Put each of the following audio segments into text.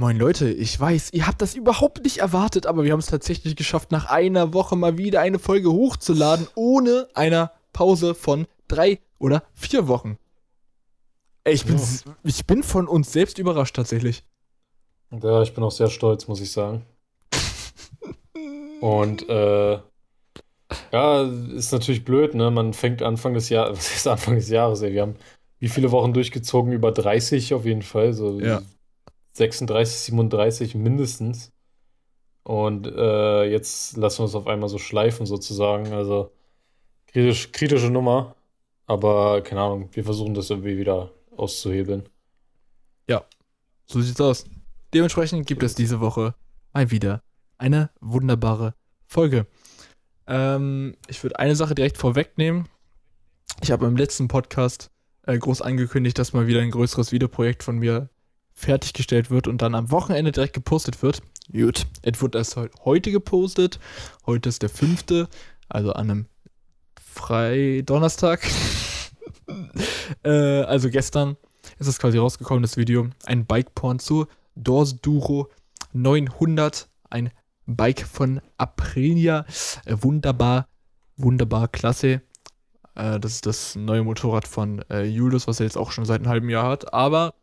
Moin Leute, ich weiß, ihr habt das überhaupt nicht erwartet, aber wir haben es tatsächlich geschafft, nach einer Woche mal wieder eine Folge hochzuladen, ohne einer Pause von drei oder vier Wochen. Ey, ich bin, Ja. ich bin von uns selbst überrascht tatsächlich. Ja, ich bin auch sehr stolz, muss ich sagen. Und äh, ja, ist natürlich blöd, ne? Man fängt Anfang des Jahres, was ist Anfang des Jahres, ey? Wir haben wie viele Wochen durchgezogen? Über 30 auf jeden Fall, so Ja. 36, 37 mindestens. Und äh, jetzt lassen wir es auf einmal so schleifen, sozusagen. Also kritisch, kritische Nummer. Aber keine Ahnung, wir versuchen das irgendwie wieder auszuhebeln. So sieht's aus. Dementsprechend gibt es diese Woche mal wieder eine wunderbare Folge. Ähm, ich würde eine Sache direkt vorwegnehmen. Ich habe im letzten Podcast äh, groß angekündigt, dass mal wieder ein größeres Videoprojekt von mir fertiggestellt wird und dann am Wochenende direkt gepostet wird. Gut, es wird erst heu- heute gepostet. Heute ist der fünfte, also an einem Freidonnerstag. äh, also gestern ist es quasi rausgekommen, das Video. Ein Bike-Porn zu Dors Duro 900. Ein Bike von Aprilia. Äh, wunderbar, wunderbar klasse. Äh, das ist das neue Motorrad von äh, Julius, was er jetzt auch schon seit einem halben Jahr hat. Aber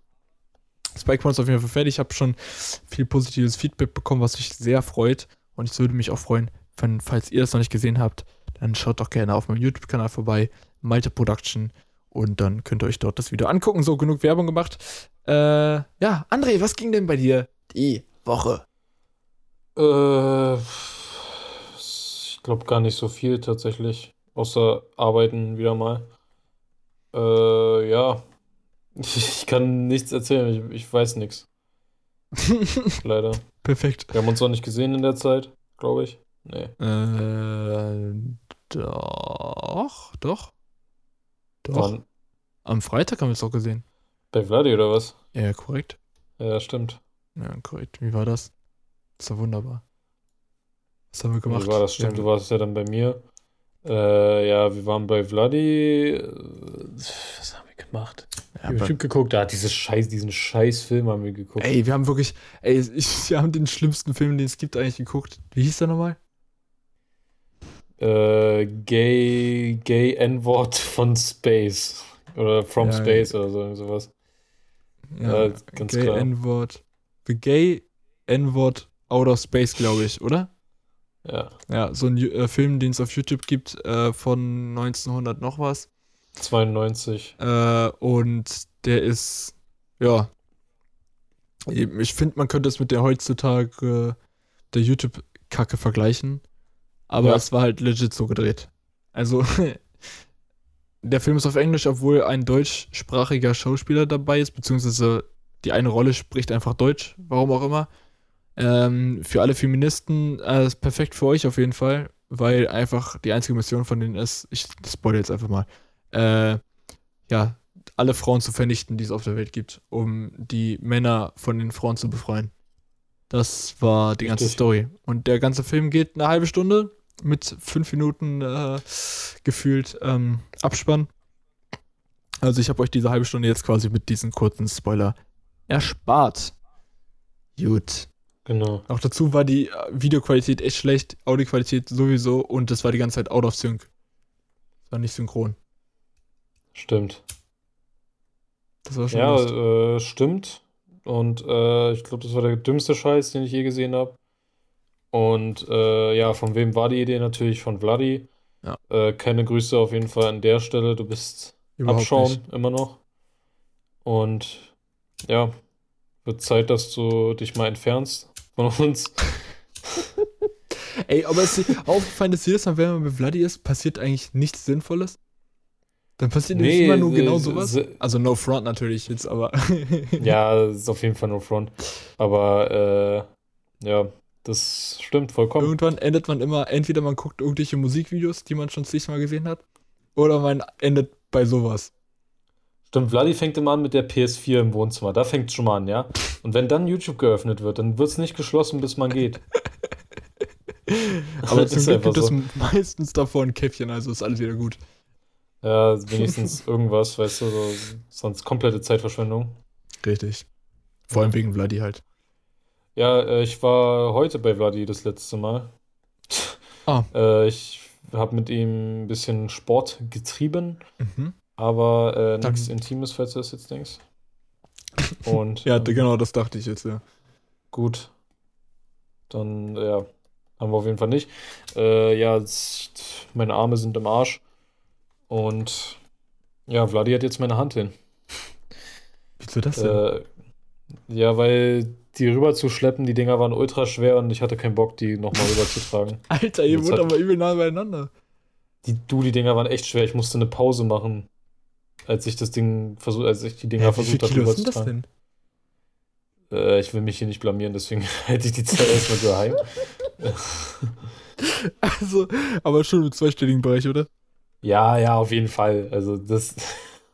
das Bike-Porn ist auf jeden Fall fertig. Ich habe schon viel positives Feedback bekommen, was mich sehr freut. Und ich würde mich auch freuen, wenn, falls ihr das noch nicht gesehen habt, dann schaut doch gerne auf meinem YouTube-Kanal vorbei. Malte Production. Und dann könnt ihr euch dort das Video angucken. So, genug Werbung gemacht. Äh, ja, André, was ging denn bei dir die Woche? Äh, ich glaube gar nicht so viel tatsächlich. Außer arbeiten wieder mal. Äh, ja. Ich kann nichts erzählen. Ich, ich weiß nichts. Leider. Perfekt. Wir haben uns auch nicht gesehen in der Zeit, glaube ich. Nee. Äh, doch, doch. Doch. Wann? Am Freitag haben wir es doch gesehen. Bei Vladi oder was? Ja, korrekt. Ja, stimmt. Ja, korrekt. Wie war das? Das war wunderbar. Was haben wir gemacht? Wie war das? Stimmt, Ja, du warst ja dann bei mir. Äh, ja, wir waren bei Vladi. Äh, Was haben wir gemacht? Ja, aber- YouTube geguckt. Da, dieses Scheiß, diesen Scheiß-Film haben wir geguckt. Ey, wir haben wirklich, ey, ich, wir haben den schlimmsten Film, den es gibt, eigentlich geguckt. Wie hieß der nochmal? Äh, Gay, Gay N-Wort von Space. Oder From Ja, Space oder so, sowas. Ja, ganz Gay klar. N-Wort. The Gay N-Wort Out of Space, glaube ich, oder? Ja. Ja, so ein äh, Film, den es auf YouTube gibt, äh, von 1900 noch was. 92. Äh, und der ist, ja, ich finde, man könnte es mit der heutzutage der YouTube-Kacke vergleichen. Aber Ja. es war halt legit so gedreht. Also, der Film ist auf Englisch, obwohl ein deutschsprachiger Schauspieler dabei ist, beziehungsweise die eine Rolle spricht einfach Deutsch, warum auch immer. Ähm, für alle Feministen äh, ist perfekt für euch auf jeden Fall, weil einfach die einzige Mission von denen ist, ich spoilere jetzt einfach mal, äh, ja, alle Frauen zu vernichten, die es auf der Welt gibt, um die Männer von den Frauen zu befreien. Das war die ganze Richtig. Story. Und der ganze Film geht eine halbe Stunde mit fünf Minuten äh, gefühlt ähm, Abspann. Also ich habe euch diese halbe Stunde jetzt quasi mit diesem kurzen Spoiler erspart. Gut. Genau. Auch dazu war die äh, Videoqualität echt schlecht, Audioqualität sowieso und das war die ganze Zeit out of sync. Das war nicht synchron. Stimmt. Das war schon Ja, äh, stimmt. Und äh, ich glaube, das war der dümmste Scheiß, den ich je gesehen habe. Und äh, ja, von wem war die Idee? Natürlich von Vladi. Ja. Äh, keine Grüße auf jeden Fall an der Stelle. Du bist Überhaupt Abschaum nicht. immer noch. Und ja, wird Zeit, dass du dich mal entfernst von uns. Ey, aber es ist aufgefallen, dass jedes Mal, wenn man mit Vladi ist, passiert eigentlich nichts Sinnvolles. Dann passiert nämlich Nee, immer nur genau sowas. Also no front natürlich jetzt, aber Ja, das ist auf jeden Fall no front. Aber äh, ja, das stimmt vollkommen. irgendwann endet man immer, entweder man guckt irgendwelche Musikvideos, die man schon zigmal gesehen hat, oder man endet bei sowas. Stimmt, Vladi fängt immer an mit der PS4 im Wohnzimmer. Da fängt es schon mal an, ja. Und wenn dann YouTube geöffnet wird, dann wird es nicht geschlossen, bis man geht. Aber Ist zum Glück gibt es so. meistens davor ein Käppchen, also ist alles wieder gut. Ja, wenigstens irgendwas, weißt du, so, sonst komplette Zeitverschwendung. Richtig. Vor allem wegen Vladi halt. Ja, äh, ich war heute bei Vladi das letzte Mal. Ah. Äh, ich habe mit ihm ein bisschen Sport getrieben, Mhm. aber äh, nichts Intimes, falls du das jetzt denkst. Und Ja, ähm, genau, das dachte ich jetzt, ja. gut, dann ja, haben wir auf jeden Fall nicht. Äh, ja, meine Arme sind im Arsch und ja, Vladi hat jetzt meine Hand hin. Wieso das denn? Äh, ja, weil die rüber zu schleppen, die Dinger waren ultra schwer und ich hatte keinen Bock, die nochmal rüber zu tragen. Alter, ihr wohnt aber übel nah beieinander. Die, du, die Dinger waren echt schwer. Ich musste eine Pause machen, als ich das Ding versucht, als ich die Dinger Ja, versucht habe rüber zu das tragen. denn? Äh, ich will mich hier nicht blamieren, deswegen halte ich die Zeit erstmal geheim. Also, aber schon im zweistelligen Bereich, oder? Ja, ja, auf jeden Fall. Also das.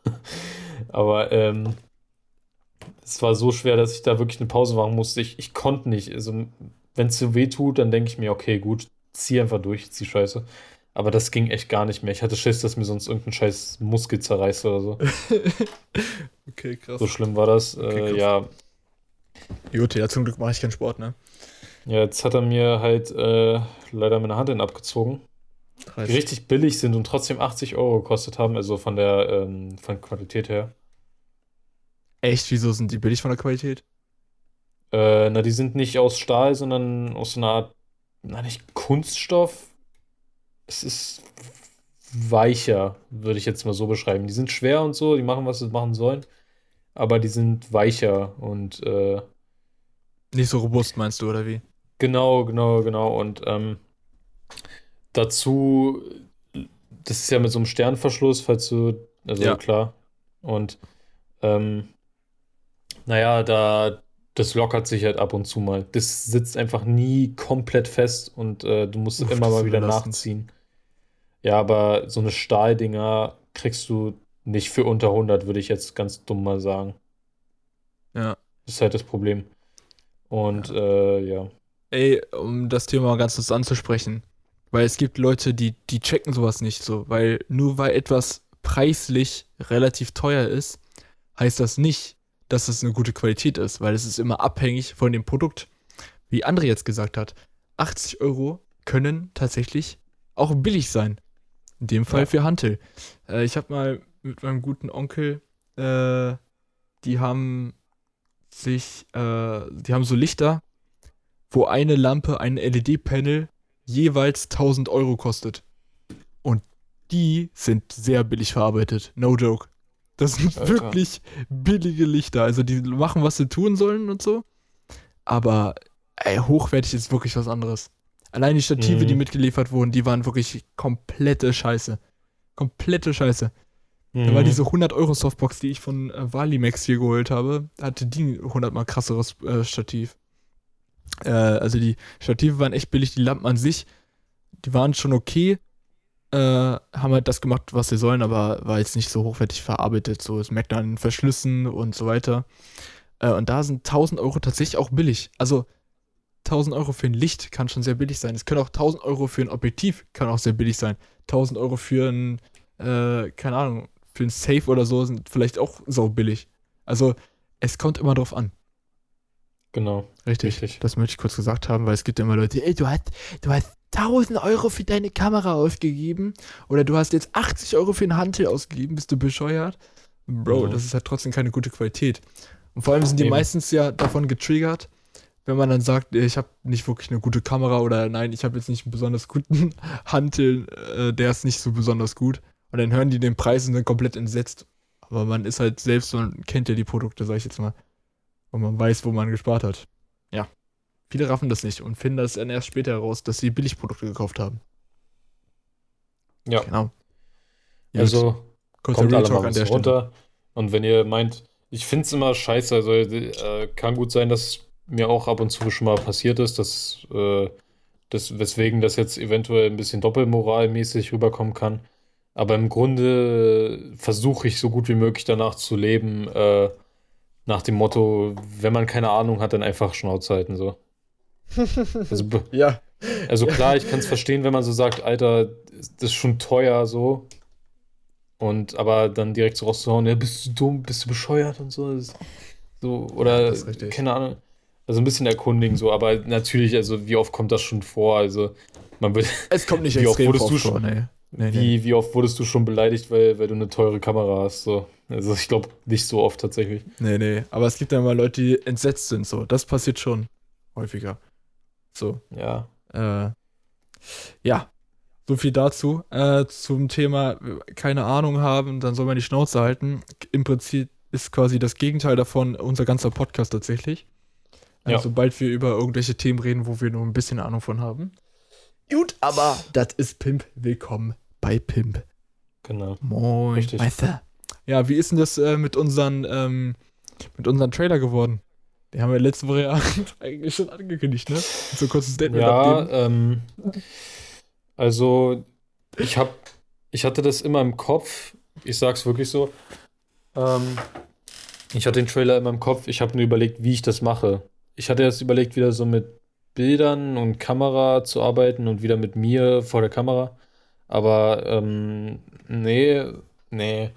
aber ähm, es war so schwer, dass ich da wirklich eine Pause machen musste. Ich, ich konnte nicht. Also, wenn es so weh tut, dann denke ich mir, okay, gut, zieh einfach durch, zieh Scheiße. Aber das ging echt gar nicht mehr. Ich hatte Schiss, dass mir sonst irgendein scheiß Muskel zerreißt oder so. okay, krass. So schlimm war das. Okay, äh, ja. Jute, ja, zum Glück mache ich keinen Sport, ne? Ja, jetzt hat er mir halt äh, leider meine Hand in abgezogen. 30. Die richtig billig sind und trotzdem 80 Euro gekostet haben, also von der ähm, von Qualität her. Echt? Wieso sind die billig von der Qualität? Äh, na, die sind nicht aus Stahl, sondern aus einer Art, na nicht Kunststoff. Es ist weicher, würde ich jetzt mal so beschreiben. Die sind schwer und so, die machen, was sie machen sollen, aber die sind weicher und äh, nicht so robust, meinst du, oder wie? Genau, genau, genau. Und ähm, dazu, das ist ja mit so einem Sternverschluss, falls du, also Ja. klar. Und ähm, naja, da, das lockert sich halt ab und zu mal. Das sitzt einfach nie komplett fest und äh, du musst Uff, immer mal wieder nachziehen. Ja, aber so eine Stahldinger kriegst du nicht für unter 100, würde ich jetzt ganz dumm mal sagen. Ja. Das ist halt das Problem. Und äh, ja. Ey, um das Thema mal ganz kurz anzusprechen. Weil es gibt Leute, die, die checken sowas nicht so. Weil nur weil etwas preislich relativ teuer ist, heißt das nicht, dass es eine gute Qualität ist. Weil es ist immer abhängig von dem Produkt. Wie André jetzt gesagt hat, 80 Euro können tatsächlich auch billig sein. In dem Fall Ja. für Hantel. Äh, ich habe mal mit meinem guten Onkel, äh, die haben sich, äh, die haben so Lichter, wo eine Lampe, ein LED-Panel jeweils 1000 Euro kostet. Und die sind sehr billig verarbeitet. No joke. Das sind Alter. wirklich billige Lichter. Also die machen, was sie tun sollen und so. Aber ey, hochwertig ist wirklich was anderes. Allein die Stative, Mhm. die mitgeliefert wurden, die waren wirklich komplette Scheiße. Komplette Scheiße. Da war Mhm. diese 100 Euro Softbox, die ich von äh, Valimax hier geholt habe, hatte die 100 mal krasseres äh, Stativ. Äh, also die Stative waren echt billig, die Lampen an sich, die waren schon okay, äh, haben halt das gemacht, was sie sollen, aber war jetzt nicht so hochwertig verarbeitet. So, es merkt man an den Verschlüssen und so weiter. Äh, und da sind 1000 Euro tatsächlich auch billig. Also 1000 Euro für ein Licht kann schon sehr billig sein. Es können auch 1000 Euro für ein Objektiv kann auch sehr billig sein. 1000 Euro für ein, äh, keine Ahnung, für ein Safe oder so sind vielleicht auch so billig. Also es kommt immer drauf an. Genau. Richtig. Richtig. Das möchte ich kurz gesagt haben, weil es gibt ja immer Leute, ey, du hast, du hast 1000 Euro für deine Kamera ausgegeben oder du hast jetzt 80 Euro für ein Handel ausgegeben, bist du bescheuert? Bro, Mhm. das ist halt trotzdem keine gute Qualität. Und vor allem sind die Eben. meistens ja davon getriggert, wenn man dann sagt, ich habe nicht wirklich eine gute Kamera oder nein, ich habe jetzt nicht einen besonders guten Hantel, äh, der ist nicht so besonders gut. Und dann hören die den Preis und sind komplett entsetzt. Aber man ist halt selbst und kennt ja die Produkte, sag ich jetzt mal. Und man weiß, wo man gespart hat. Ja. Viele raffen das nicht und finden das dann erst später heraus, dass sie Billigprodukte gekauft haben. Ja. Genau. Ja, Also kommt alle mal an der Stelle. runter. Und wenn ihr meint, ich finde es immer scheiße, also äh, kann gut sein, dass mir auch ab und zu schon mal passiert ist, dass, äh, das, weswegen das jetzt eventuell ein bisschen doppelmoralmäßig rüberkommen kann. Aber im Grunde versuche ich so gut wie möglich danach zu leben, äh, nach dem Motto, wenn man keine Ahnung hat, dann einfach Schnauze halten, so. Also, be- Ja. also klar, ich kann es verstehen, wenn man so sagt, Alter, das ist schon teuer so. Und aber dann direkt so rauszuhauen, ja, bist du dumm, bist du bescheuert und so. Das so oder Das ist richtig. keine Ahnung. Also ein bisschen erkundigen so, aber natürlich, also wie oft kommt das schon vor? Also man wird. Es kommt nicht Wie oft extrem wurdest vor, du schon- nee. Nee, nee. Wie, wie oft wurdest du schon beleidigt, weil, weil du eine teure Kamera hast? So. Also ich glaube nicht so oft tatsächlich. Nee, nee. Aber es gibt ja mal Leute, die entsetzt sind, so. Das passiert schon häufiger. So. Ja. Äh, ja, so viel dazu. Äh, zum Thema keine Ahnung haben, dann soll man die Schnauze halten. Im Prinzip ist quasi das Gegenteil davon unser ganzer Podcast tatsächlich. Äh, Ja. Sobald wir über irgendwelche Themen reden, wo wir nur ein bisschen Ahnung von haben. Gut, aber das ist Pimp. Willkommen bei Pimp. Genau. Moin, Richtig. Meister. Ja, wie ist denn das äh, mit unseren ähm, mit unseren Trailer geworden? Den haben wir letzte Woche ja eigentlich schon angekündigt, ne? So kurzes Statement Ja, abgeben. ähm, also ich hab, ich hatte das immer im Kopf. Ich sag's wirklich so. Ähm, ich hatte den Trailer immer im Kopf. Ich habe nur überlegt, wie ich das mache. Ich hatte jetzt überlegt, wieder so mit Bildern und Kamera zu arbeiten und wieder mit mir vor der Kamera. Aber ähm, nee, nee,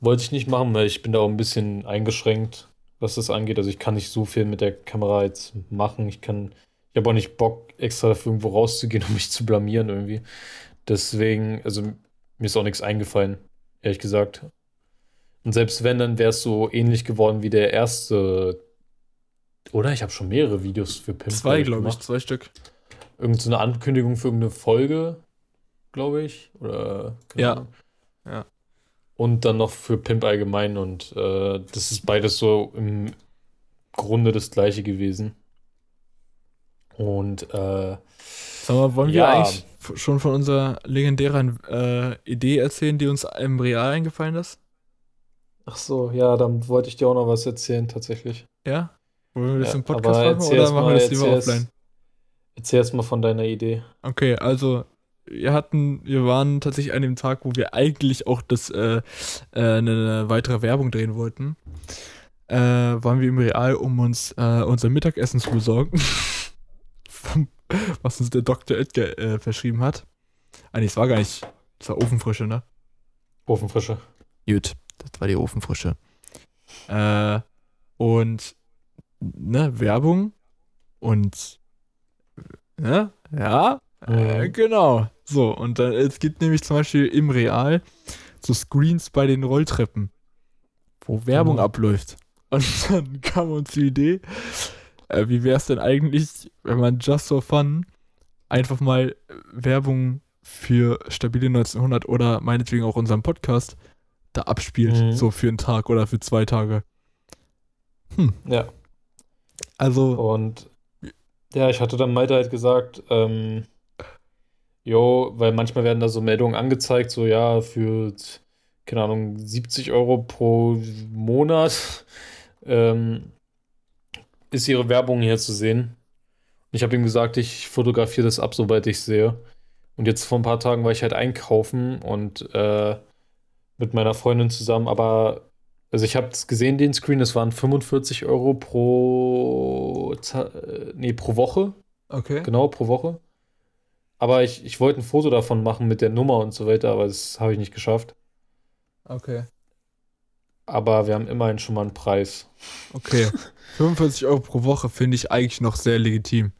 wollte ich nicht machen, weil ich bin da auch ein bisschen eingeschränkt, was das angeht. Also ich kann nicht so viel mit der Kamera jetzt machen. Ich kann, ich habe auch nicht Bock, extra dafür irgendwo rauszugehen, um mich zu blamieren irgendwie. Deswegen, also mir ist auch nichts eingefallen, ehrlich gesagt. Und selbst wenn, dann wäre es so ähnlich geworden wie der erste. Oder? Ich habe schon mehrere Videos für Pimp Zwei, glaub glaube ich, zwei Stück. Irgend so eine Ankündigung für irgendeine Folge, glaube ich. Oder keine Ja. Ahnung. Ja. Und dann noch für Pimp allgemein. Und äh, das ist beides so im Grunde das gleiche gewesen. Und äh, Sag mal, wollen wir Ja. eigentlich f- schon von unserer legendären äh, Idee erzählen, die uns im Real eingefallen ist? ach so, ja, dann wollte ich dir auch noch was erzählen, tatsächlich. Ja? Wollen wir das Ja, im Podcast machen oder machen wir das lieber offline? Erzähl erst mal von deiner Idee. Okay, also wir hatten, wir waren tatsächlich an dem Tag, wo wir eigentlich auch das äh, äh, eine weitere Werbung drehen wollten. Äh, waren wir im Real, um uns äh, unser Mittagessen zu besorgen. Was uns der Dr. Edgar äh, verschrieben hat. Eigentlich, es war gar nicht, es war Ofenfrische, ne? Ofenfrische. Gut, das war die Ofenfrische. Äh, und ne, Werbung und ne, ja, äh, Mhm. genau. So, und dann, es gibt nämlich zum Beispiel im Real so Screens bei den Rolltreppen, wo Werbung Mhm. abläuft. Und dann kam uns die Idee, äh, wie wäre es denn eigentlich, wenn man just for fun einfach mal äh, Werbung für stabile 1900 oder meinetwegen auch unseren Podcast da abspielt, Mhm. so für einen Tag oder für zwei Tage. Ja. Also, Und ja, ich hatte dann Malte halt gesagt, ähm, jo, weil manchmal werden da so Meldungen angezeigt, so ja, für, keine Ahnung, 70 Euro pro Monat ähm, ist ihre Werbung hier zu sehen. Und ich habe ihm gesagt, ich fotografiere das ab, sobald ich sehe. Und jetzt vor ein paar Tagen war ich halt einkaufen und äh, mit meiner Freundin zusammen, aber also ich habe es gesehen, den Screen, das waren 45 Euro pro, äh, nee, pro Woche, okay. genau, pro Woche. Aber ich, ich wollte ein Foto davon machen mit der Nummer und so weiter, aber das habe ich nicht geschafft. Okay. Aber wir haben immerhin schon mal einen Preis. Okay. 45 Euro pro Woche finde ich eigentlich noch sehr legitim.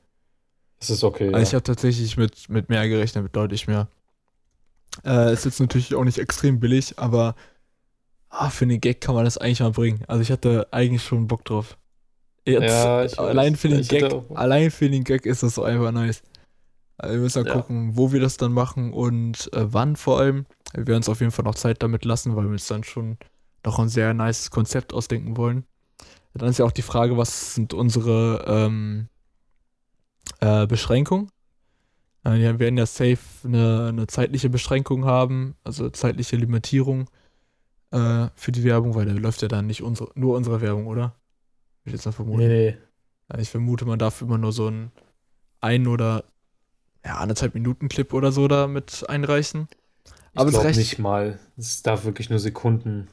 Das ist okay. Also ich ja. habe tatsächlich mit, mit mehr gerechnet, mit deutlich mehr. Äh, ist jetzt natürlich auch nicht extrem billig, aber ah, für den Gag kann man das eigentlich mal bringen. Also ich hatte eigentlich schon Bock drauf. Jetzt, Ja, ich weiß. allein, für den Ich Gag, allein für den Gag ist das so einfach nice. Also wir müssen dann Ja. gucken, wo wir das dann machen und äh, wann vor allem. Wir werden uns auf jeden Fall noch Zeit damit lassen, weil wir uns dann schon noch ein sehr nice Konzept ausdenken wollen. Dann ist ja auch die Frage, was sind unsere ähm, äh, Beschränkungen? Äh, Wir werden ja safe eine, eine zeitliche Beschränkung haben, also zeitliche Limitierung äh, für die Werbung, weil da läuft ja dann nicht unsere, nur unsere Werbung, oder? Ich jetzt mal vermuten. Nee, nee. Ja, Ich vermute, man darf immer nur so einen ein oder ja, anderthalb Minuten Clip oder so da mit einreichen. Ich Aber es glaube reicht- nicht mal. Es darf wirklich nur Sekunden.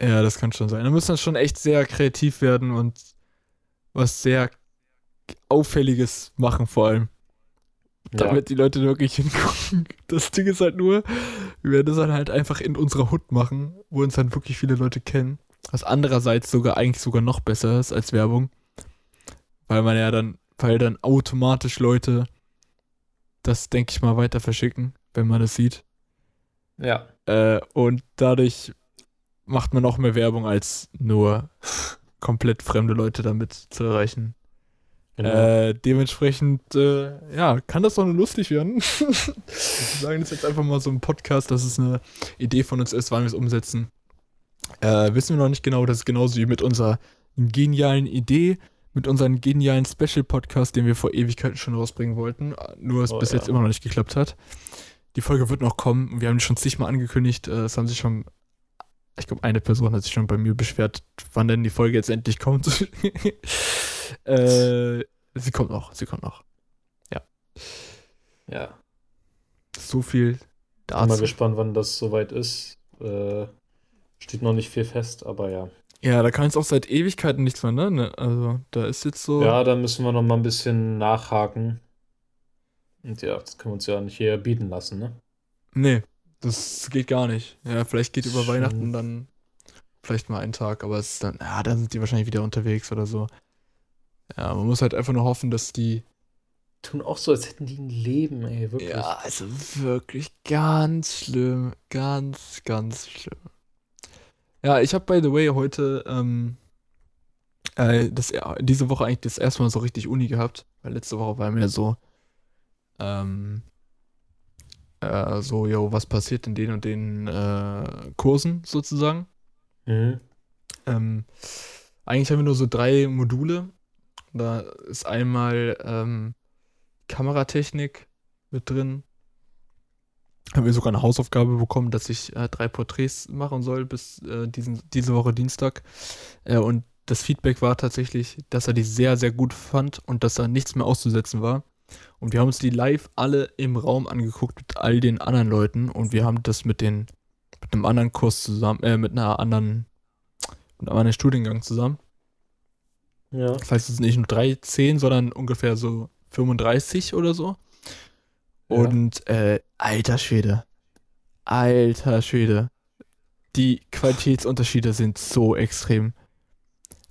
Ja, das kann schon sein. Da müssen wir schon echt sehr kreativ werden und was sehr Auffälliges machen, vor allem. Ja. Damit die Leute wirklich hingucken. Das Ding ist halt nur, wir werden das dann halt einfach in unserer Hut machen, wo uns dann wirklich viele Leute kennen. Was andererseits sogar eigentlich sogar noch besser ist als Werbung. weil man ja dann, weil dann automatisch Leute das, denke ich mal, weiter verschicken, wenn man das sieht. Ja. Äh, und dadurch macht man noch mehr Werbung, als nur komplett fremde Leute damit zu erreichen. Genau. Äh, dementsprechend, äh, ja, kann das doch nur lustig werden. wir sagen das jetzt einfach mal so im Podcast, dass es eine Idee von uns ist, wann wir es umsetzen. Äh, wissen wir noch nicht genau, das ist genauso wie mit unserer genialen Idee, mit unserem genialen Special-Podcast, den wir vor Ewigkeiten schon rausbringen wollten, nur es Oh, bis ja. jetzt immer noch nicht geklappt hat. Die Folge wird noch kommen. Wir haben die schon zigmal angekündigt. äh, Es haben sich schon, ich glaube, eine Person hat sich schon bei mir beschwert, wann denn die Folge jetzt endlich kommt. äh, sie kommt noch, sie kommt noch. ja. So viel Bin mal dazu. gespannt, wann das soweit ist. Äh, steht noch nicht viel fest, aber ja. Ja, da kann jetzt auch seit Ewigkeiten nichts mehr, ne? Ne, Also, da ist jetzt so. Ja, da müssen wir noch mal ein bisschen nachhaken. Und ja, das können wir uns ja nicht hier bieten lassen, ne? Nee, das geht gar nicht. Ja, vielleicht geht über Schon. Weihnachten dann vielleicht mal einen Tag, aber es ist dann, ja, dann sind die wahrscheinlich wieder unterwegs oder so. Ja, man muss halt einfach nur hoffen, dass die. Tun auch so, als hätten die ein Leben, ey, wirklich. Ja, also wirklich ganz schlimm. Ganz, ganz schlimm. Ja, ich habe by the way heute ähm, äh, das, diese Woche eigentlich das erste Mal so richtig Uni gehabt, weil letzte Woche war mir so, ähm, äh, so, yo, was passiert in den und den äh, Kursen sozusagen. Mhm. Ähm, eigentlich haben wir nur so drei Module. Da ist einmal ähm, Kameratechnik mit drin. Haben wir sogar eine Hausaufgabe bekommen, dass ich äh, drei Porträts machen soll bis äh, diesen, diese Woche Dienstag. Äh, und das Feedback war tatsächlich, dass er die sehr, sehr gut fand und dass da nichts mehr auszusetzen war. Und wir haben uns die live alle im Raum angeguckt mit all den anderen Leuten und wir haben das mit den mit einem anderen Kurs zusammen, äh, mit einer anderen, mit einem anderen Studiengang zusammen. Ja. Das heißt, es sind nicht nur 13, sondern ungefähr so 35 oder so. Und äh, alter Schwede. Alter Schwede. Die Qualitätsunterschiede sind so extrem.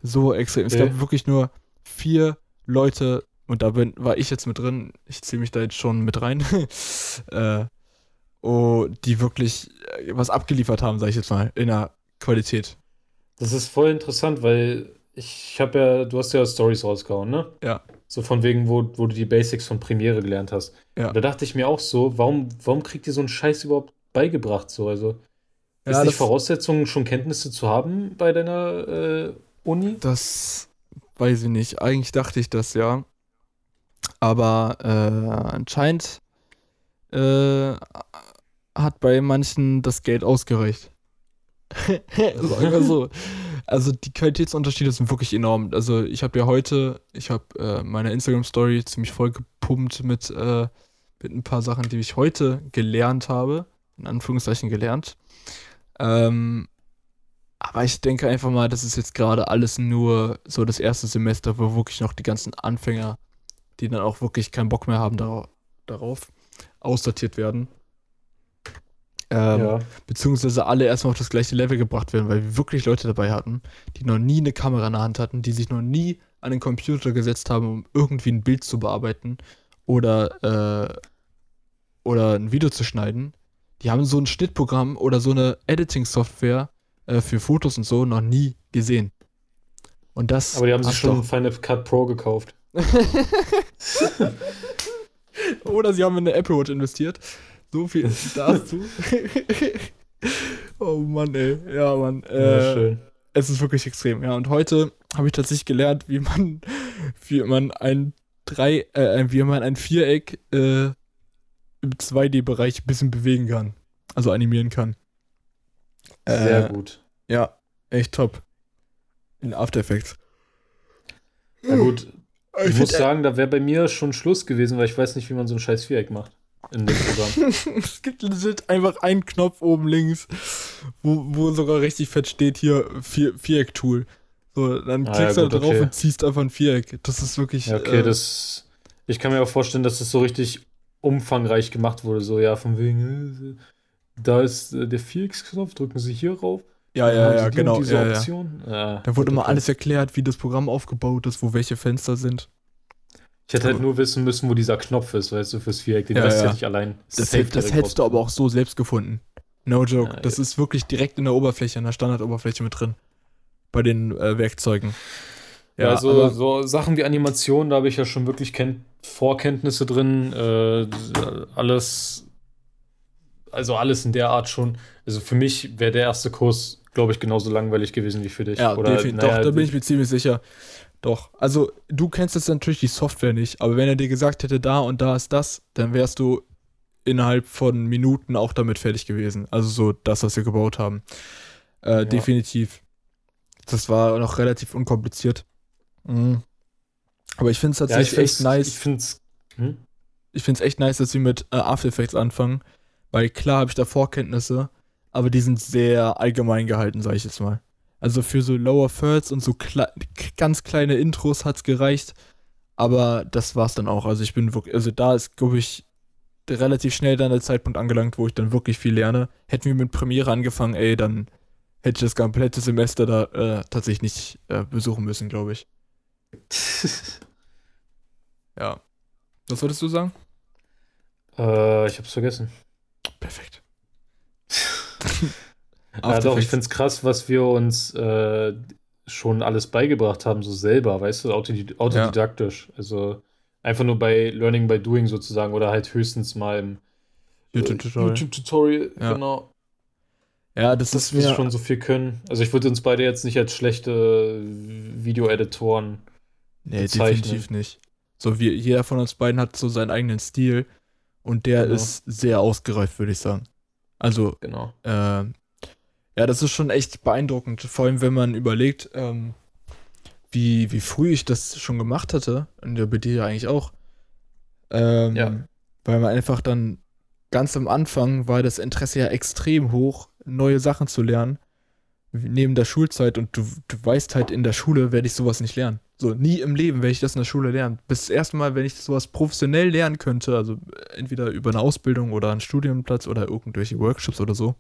So extrem. Es Okay. gab wirklich nur vier Leute, und da bin, war ich jetzt mit drin, ich ziehe mich da jetzt schon mit rein, äh, oh, die wirklich äh, was abgeliefert haben, sag ich jetzt mal, in der Qualität. Das ist voll interessant, weil ich habe ja, du hast ja Stories rausgehauen, ne? Ja. So von wegen, wo, wo du die Basics von Premiere gelernt hast. Ja. Da dachte ich mir auch so, warum, warum kriegt ihr so einen Scheiß überhaupt beigebracht? So, also ist Ja, nicht Voraussetzung, schon Kenntnisse zu haben bei deiner äh, Uni? Das weiß ich nicht. Eigentlich dachte ich das ja. Aber äh, anscheinend äh, hat bei manchen das Geld ausgereicht. Sagen wir so. Also die Qualitätsunterschiede sind wirklich enorm. Also ich habe ja heute, ich habe äh, meine Instagram-Story ziemlich voll gepumpt mit, äh, mit ein paar Sachen, die ich heute gelernt habe. In Anführungszeichen gelernt. Ähm, aber ich denke einfach mal, das ist jetzt gerade alles nur so das erste Semester, wo wirklich noch die ganzen Anfänger, die dann auch wirklich keinen Bock mehr haben darauf, darauf aussortiert werden. Ähm, Ja. Beziehungsweise alle erstmal auf das gleiche Level gebracht werden, weil wir wirklich Leute dabei hatten, die noch nie eine Kamera in der Hand hatten, die sich noch nie an den Computer gesetzt haben, um irgendwie ein Bild zu bearbeiten oder, äh, oder ein Video zu schneiden. Die haben so ein Schnittprogramm oder so eine Editing-Software äh, für Fotos und so noch nie gesehen. Und das. Aber die haben sich schon Final Cut Pro gekauft. Oder sie haben in eine Apple Watch investiert. So viel dazu. oh Mann, ey. Ja, Mann. Äh, schön. es ist wirklich extrem, ja. Und heute habe ich tatsächlich gelernt, wie man, wie man ein drei, äh, wie man ein Viereck äh, im 2D-Bereich ein bisschen bewegen kann. Also animieren kann. Sehr Äh, gut. Ja, echt top. In After Effects. Na gut, ich Ich muss sagen, da wäre bei mir schon Schluss gewesen, weil ich weiß nicht, wie man so ein scheiß Viereck macht in dem Programm. es gibt legit einfach einen Knopf oben links, wo, wo sogar richtig fett steht hier Vier, Viereck-Tool. So, dann Ah, klickst ja, du da gut, drauf okay. und ziehst einfach ein Viereck. Das ist wirklich. Ja, okay, äh, das. Ich kann mir auch vorstellen, dass das so richtig umfangreich gemacht wurde. So, ja, von wegen, äh, da ist äh, der Vierecksknopf, drücken Sie hier rauf. Ja, ja, ja, genau. diese Ja, ja. Option? Ja, Da wurde immer alles erklärt, wie das Programm aufgebaut ist, wo welche Fenster sind. Ich hätte halt Aber- nur wissen müssen, wo dieser Knopf ist, weißt du, fürs Viereck. Den Ja, ja. ich allein. Das, hätt, das hättest du aber auch so selbst gefunden. No joke. Ja, das ja. ist wirklich direkt in der Oberfläche, in der Standardoberfläche mit drin. Bei den äh, Werkzeugen. Ja, also aber- so Sachen wie Animation, da habe ich ja schon wirklich Ken Vorkenntnisse drin. Äh, alles, also alles in der Art schon. Also für mich wäre der erste Kurs, glaube ich, genauso langweilig gewesen wie für dich. Ja, Oder, definitiv. naja, Doch, da bin ich mir ziemlich sicher. Doch. Also, du kennst jetzt natürlich die Software nicht, aber wenn er dir gesagt hätte, da und da ist das, dann wärst du innerhalb von Minuten auch damit fertig gewesen. Also so das, was wir gebaut haben. Äh, Ja. Definitiv. Das war noch relativ unkompliziert. Mhm. Aber ich finde es ja, ich tatsächlich echt find's- nice. Ich finde es. Hm? ich finde es echt nice, dass sie mit äh, After Effects anfangen, weil klar habe ich da Vorkenntnisse, aber die sind sehr allgemein gehalten, sage ich jetzt mal. Also für so Lower Thirds und so kle ganz kleine Intros hat's gereicht, aber das war's dann auch. Also ich bin wirklich, also da ist, glaube ich, relativ schnell dann der Zeitpunkt angelangt, wo ich dann wirklich viel lerne. Hätten wir mit Premiere angefangen, ey, dann hätte ich das komplette Semester da äh, tatsächlich nicht äh, besuchen müssen, glaube ich. Ja. Was würdest du sagen? äh, ich hab's vergessen. Perfekt. Ja, After doch, ich finde es krass, was wir uns äh, schon alles beigebracht haben, so selber, weißt du, autodid autodidaktisch. Also einfach nur bei Learning by Doing sozusagen oder halt höchstens mal im äh, YouTube-Tutorial. YouTube-Tutorial, Ja. genau. Ja, das ist mir schon so viel können. Also ich würde uns beide jetzt nicht als schlechte Video-Editoren. Nee, bezeichnen. definitiv nicht. So wie jeder von uns beiden hat so seinen eigenen Stil und der Genau. ist sehr ausgereift, würde ich sagen. Also, Genau. äh, ja, das ist schon echt beeindruckend, vor allem wenn man überlegt, ähm, wie, wie früh ich das schon gemacht hatte, und ja, bei dir ja eigentlich auch. Ähm, Ja. Weil man einfach dann ganz am Anfang war das Interesse ja extrem hoch, neue Sachen zu lernen, neben der Schulzeit und du, du weißt halt, in der Schule werde ich sowas nicht lernen. So, nie im Leben werde ich das in der Schule lernen. Bis das erste Mal, wenn ich sowas professionell lernen könnte, also entweder über eine Ausbildung oder einen Studienplatz oder irgendwelche Workshops oder so,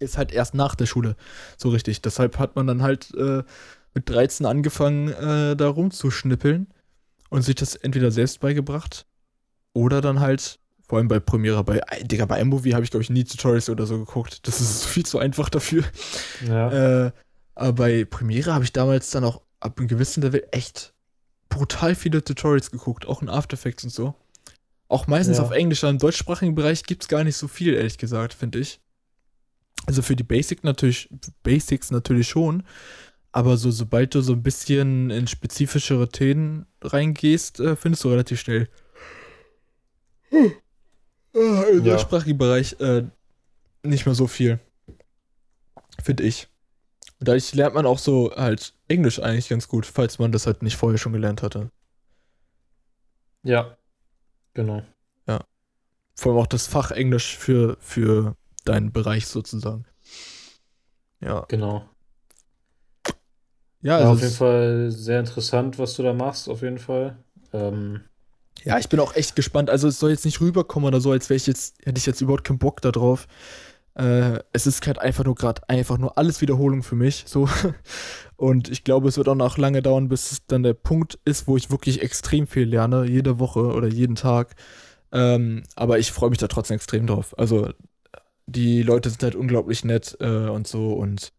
ist halt erst nach der Schule so richtig. Deshalb hat man dann halt äh, mit 13 angefangen, äh, da rumzuschnippeln und sich das entweder selbst beigebracht oder dann halt, vor allem bei Premiere, bei, äh, Digga, bei iMovie habe ich, glaube ich, nie Tutorials oder so geguckt. Das ist viel zu einfach dafür. Ja. Äh, aber bei Premiere habe ich damals dann auch ab einem gewissen Level echt brutal viele Tutorials geguckt, auch in After Effects und so. Auch meistens Ja. auf Englisch, im deutschsprachigen Bereich gibt es gar nicht so viel, ehrlich gesagt, finde ich. Also für die Basic natürlich, Basics natürlich schon, aber so, sobald du so ein bisschen in spezifischere Themen reingehst, äh, findest du relativ schnell. Hm. Ah, Im Ja. deutschsprachigen Bereich äh, nicht mehr so viel. Finde ich. Und dadurch lernt man auch so halt Englisch eigentlich ganz gut, falls man das halt nicht vorher schon gelernt hatte. ja. Genau. Vor allem auch das Fach Englisch für, für deinen Bereich sozusagen. Ja. Genau. Ja, Ja, also auf jeden Fall sehr interessant, was du da machst, auf jeden Fall. Ähm, ja, ich bin auch echt gespannt. Also es soll jetzt nicht rüberkommen oder so, als wäre ich jetzt, hätte ich jetzt überhaupt keinen Bock da drauf. Äh, es ist halt einfach nur gerade einfach nur alles Wiederholung für mich. So. Und ich glaube, es wird auch noch lange dauern, bis es dann der Punkt ist, wo ich wirklich extrem viel lerne, jede Woche oder jeden Tag. Ähm, aber ich freue mich da trotzdem extrem drauf. Also die Leute sind halt unglaublich nett äh, und so und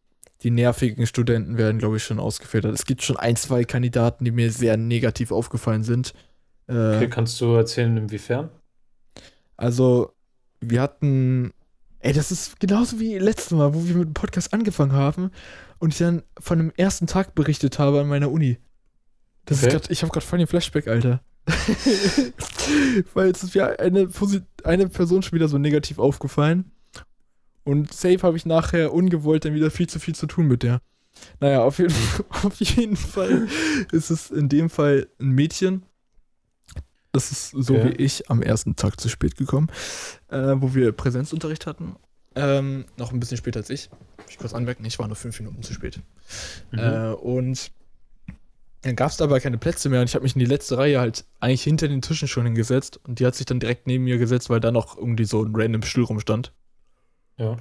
die nervigen Studenten werden, glaube ich, schon ausgefiltert. Es gibt schon ein, zwei Kandidaten, die mir sehr negativ aufgefallen sind. Äh, okay, kannst du erzählen, inwiefern? also, wir hatten. Ey, das ist genauso wie letztes Mal, wo wir mit dem Podcast angefangen haben und ich dann von dem ersten Tag berichtet habe an meiner Uni. Das Okay. ist grad, ich habe gerade voll den Flashback, Alter. Weil jetzt ist mir eine, eine Person schon wieder so negativ aufgefallen. Und safe habe ich nachher ungewollt dann wieder viel zu viel zu tun mit der. Naja, auf jeden, auf jeden Fall ist es in dem Fall ein Mädchen. Das ist so Okay. wie ich am ersten Tag zu spät gekommen, äh, wo wir Präsenzunterricht hatten. Ähm, noch ein bisschen später als ich. Muss ich kurz anmerken, ich war nur fünf Minuten zu spät. Mhm. Äh, und dann gab es aber keine Plätze mehr und ich habe mich in die letzte Reihe halt eigentlich hinter den Tischen schon hingesetzt und die hat sich dann direkt neben mir gesetzt, weil da noch irgendwie so ein random Stuhl rumstand. Ja.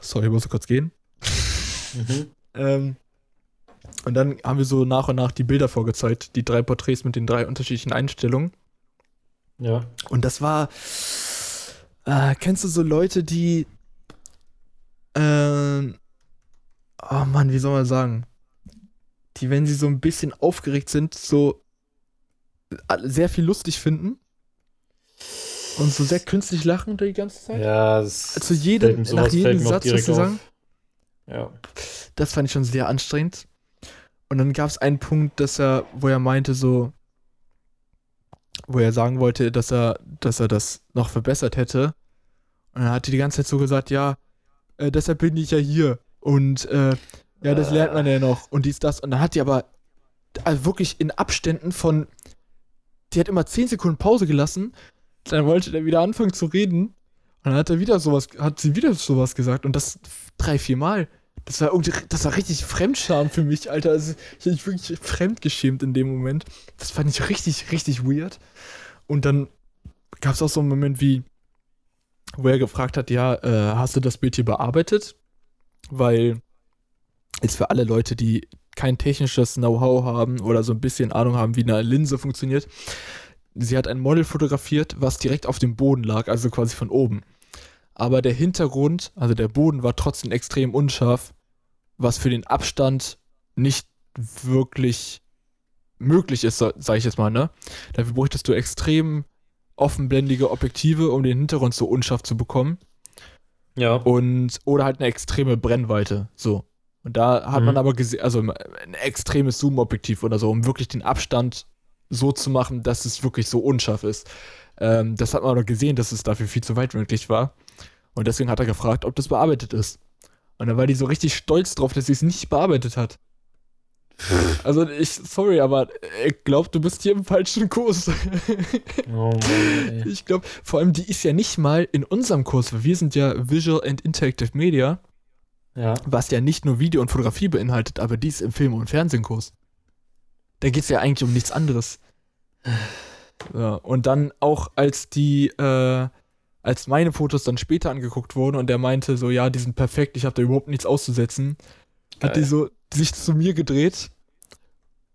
Sorry, ich muss kurz gehen. Mhm. Ähm, und dann haben wir so nach und nach die Bilder vorgezeigt, die drei Porträts mit den drei unterschiedlichen Einstellungen. Ja. Und das war. Äh, kennst du so Leute, die. Ähm, oh Mann, wie soll man sagen? Die, wenn sie so ein bisschen aufgeregt sind, so äh, sehr viel lustig finden. Und so sehr künstlich lachen die ganze Zeit. Ja, das Zu jedem, fällt nach jedem Satz, was sie sagen. Ja. Das fand ich schon sehr anstrengend. Und dann gab es einen Punkt, dass er, wo er meinte, so, wo er sagen wollte, dass er, dass er das noch verbessert hätte. Und dann hat er die ganze Zeit so gesagt, ja, äh, deshalb bin ich ja hier. Und äh, ja, das lernt man ja noch. Und dies, das. Und dann hat die aber also wirklich in Abständen von, die hat immer 10 Sekunden Pause gelassen. Dann wollte der wieder anfangen zu reden. Und dann hat er wieder sowas, hat sie wieder sowas gesagt. Und das drei, vier Mal. Das war das war richtig Fremdscham für mich, Alter. Also, ich mich wirklich fremdgeschämt in dem Moment. Das fand ich richtig, richtig weird. Und dann gab es auch so einen Moment wie, wo er gefragt hat, ja, äh, hast du das Bild hier bearbeitet? Weil jetzt für alle Leute, die kein technisches Know-how haben oder so ein bisschen Ahnung haben, wie eine Linse funktioniert, sie hat ein Model fotografiert, was direkt auf dem Boden lag, also quasi von oben. Aber der Hintergrund, also der Boden, war trotzdem extrem unscharf, was für den Abstand nicht wirklich möglich ist, sage ich jetzt mal, ne? Dafür bräuchtest du extrem offenblendige Objektive, um den Hintergrund so unscharf zu bekommen. Ja. Und, oder halt eine extreme Brennweite, so. Und da hat man Mhm. aber gesehen, also ein extremes Zoom-Objektiv oder so, um wirklich den Abstand so zu machen, dass es wirklich so unscharf ist. Ähm, das hat man aber gesehen, dass es dafür viel zu weitwinklig war. Und deswegen hat er gefragt, ob das bearbeitet ist. Und dann war die so richtig stolz drauf, dass sie es nicht bearbeitet hat. Also ich, sorry, aber ich glaube, du bist hier im falschen Kurs. Oh Mann. Ich glaube, vor allem die ist ja nicht mal in unserem Kurs, weil wir sind ja Visual and Interactive Media, Ja. was ja nicht nur Video und Fotografie beinhaltet, aber die ist im Film- und Fernsehkurs. Da geht es ja eigentlich um nichts anderes. Ja, und dann auch als die, äh, als meine Fotos dann später angeguckt wurden und der meinte so, ja, die sind perfekt, ich habe da überhaupt nichts auszusetzen, hat die Geil. so sich zu mir gedreht,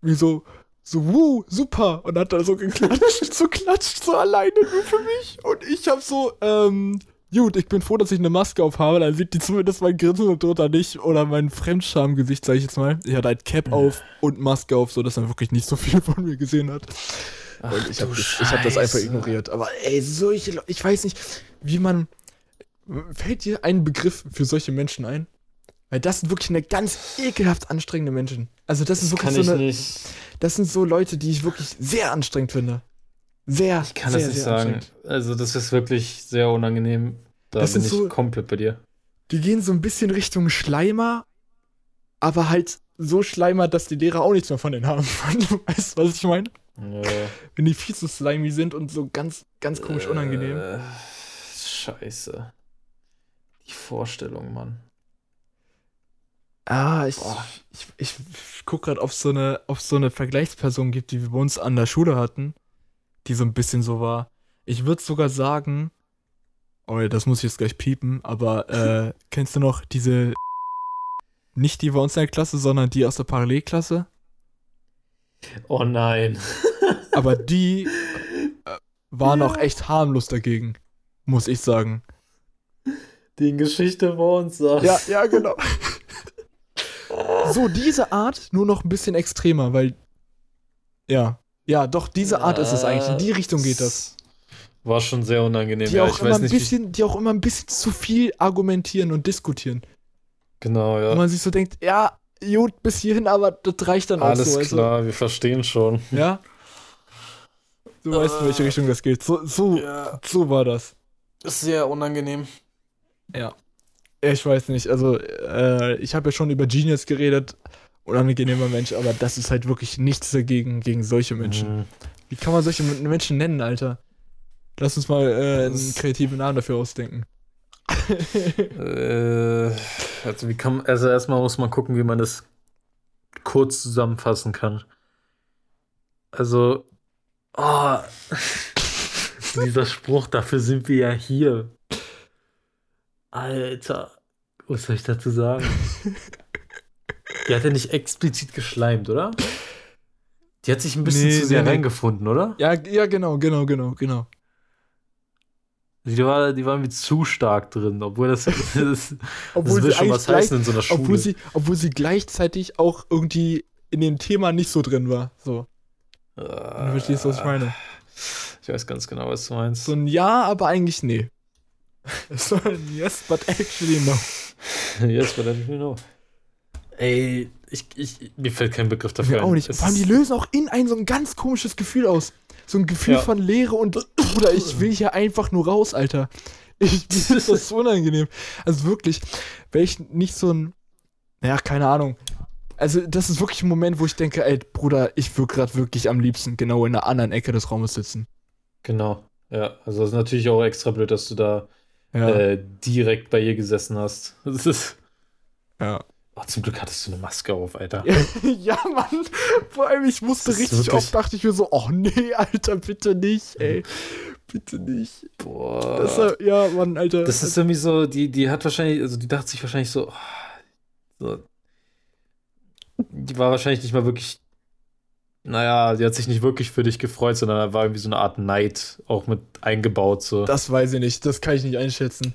wie so, so, wuh, super, und hat da so geklatscht, so klatscht so alleine nur für mich. Und ich hab so, ähm, gut, ich bin froh, dass ich eine Maske aufhabe, dann sieht die zumindest mein Grinsen und drunter nicht oder mein Fremdschamgesicht, sag ich jetzt mal. Ich hatte halt Cap auf und Maske auf, so dass man wirklich nicht so viel von mir gesehen hat. Und ich habe das, ich hab das einfach ignoriert. Aber ey, solche Leute, ich weiß nicht, wie man. Fällt dir ein Begriff für solche Menschen ein? Weil das sind wirklich eine ganz ekelhaft anstrengende Menschen. Also das ist wirklich kann so ich eine. nicht. Das sind so Leute, die ich wirklich sehr anstrengend finde. Sehr, Ich kann sehr, das nicht sagen. Also, das ist wirklich sehr unangenehm. Da Das bin sind ich so- komplett bei dir. Die gehen so ein bisschen Richtung Schleimer, aber halt so Schleimer, dass die Lehrer auch nichts mehr von denen haben. weißt du, was ich meine? Ja. Wenn die viel zu slimy sind und so ganz, ganz komisch unangenehm. Äh, scheiße. Die Vorstellung, Mann. Ah, ich, Boah. ich, ich guck gerade, ob es so eine, ob es so eine Vergleichsperson gibt, die wir bei uns an der Schule hatten, die so ein bisschen so war. Ich würde sogar sagen, oh ja, das muss ich jetzt gleich piepen, aber äh, kennst du noch diese, nicht die bei uns in der Klasse, sondern die aus der Parallelklasse? Oh nein. Aber die äh, war noch echt harmlos dagegen, muss ich sagen. Die in Geschichte vor uns saß. Ja, ja, genau. so, diese Art, nur noch ein bisschen extremer, weil. Ja. Ja, doch, diese Art ist es eigentlich. In die Richtung geht das. War schon sehr unangenehm. Die ja, auch immer weiß nicht, bisschen, die auch immer ein bisschen zu viel argumentieren und diskutieren. Genau, Und ja. man sich so denkt, ja, gut, bis hierhin, aber das reicht dann auch Alles so. also, klar, wir verstehen schon. Ja. Du weißt, in welche Richtung das geht. So, so, Ja, so war das. ist sehr unangenehm. Ja. Ich weiß nicht, also äh, ich habe ja schon über Genius geredet, unangenehmer Mensch, aber das ist halt wirklich nichts dagegen gegen solche Menschen. Mhm. Wie kann man solche Men- Menschen nennen, Alter? Lass uns mal äh, einen kreativen Namen dafür ausdenken. Äh, also wie kann also erstmal muss man gucken, wie man das kurz zusammenfassen kann. Also, oh, dieser Spruch, dafür sind wir ja hier. Alter, Was soll ich dazu sagen? Die hat ja nicht explizit geschleimt, oder? Die hat sich ein bisschen Nee, zu sehr nee. reingefunden, oder? Ja, ja, genau, genau, genau, genau. Die war, die war irgendwie zu stark drin, obwohl das, das, das Obwohl will sie schon was heißen in so einer gleich, obwohl Schule. sie, obwohl sie gleichzeitig auch irgendwie in dem Thema nicht so drin war. So, Du du verstehst, was ich meine. Ich weiß ganz genau, was du meinst. So ein Ja, aber eigentlich nee. So ein Yes, but actually no. Yes, but don't know. Ey, ich, ich, mir fällt kein Begriff dafür Mir auch nicht. Es Vor allem, die lösen auch in ein so ein ganz komisches Gefühl aus. So ein Gefühl Ja. von Leere und Bruder, ich will hier einfach nur raus, Alter. Ich, mir ist das so unangenehm. Also wirklich, wäre ich nicht so ein. Naja, keine Ahnung. Also, das ist wirklich ein Moment, wo ich denke, ey, Bruder, ich würde gerade wirklich am liebsten genau in der anderen Ecke des Raumes sitzen. Genau. Ja, also das ist natürlich auch extra blöd, dass du da Ja. äh, direkt bei ihr gesessen hast. Das ist. ja. Oh, zum Glück hattest du eine Maske auf, Alter. ja, Mann. Vor allem, ich musste richtig wirklich- oft, dachte ich mir so, oh nee, Alter, bitte nicht, ey. Bitte nicht. Boah. Das, ja, Mann, Alter. Das ist irgendwie so, die, die hat wahrscheinlich, also die dachte sich wahrscheinlich so, oh, so, die war wahrscheinlich nicht mal wirklich, naja, die hat sich nicht wirklich für dich gefreut, sondern da war irgendwie so eine Art Neid auch mit eingebaut, so. Das weiß ich nicht, das kann ich nicht einschätzen.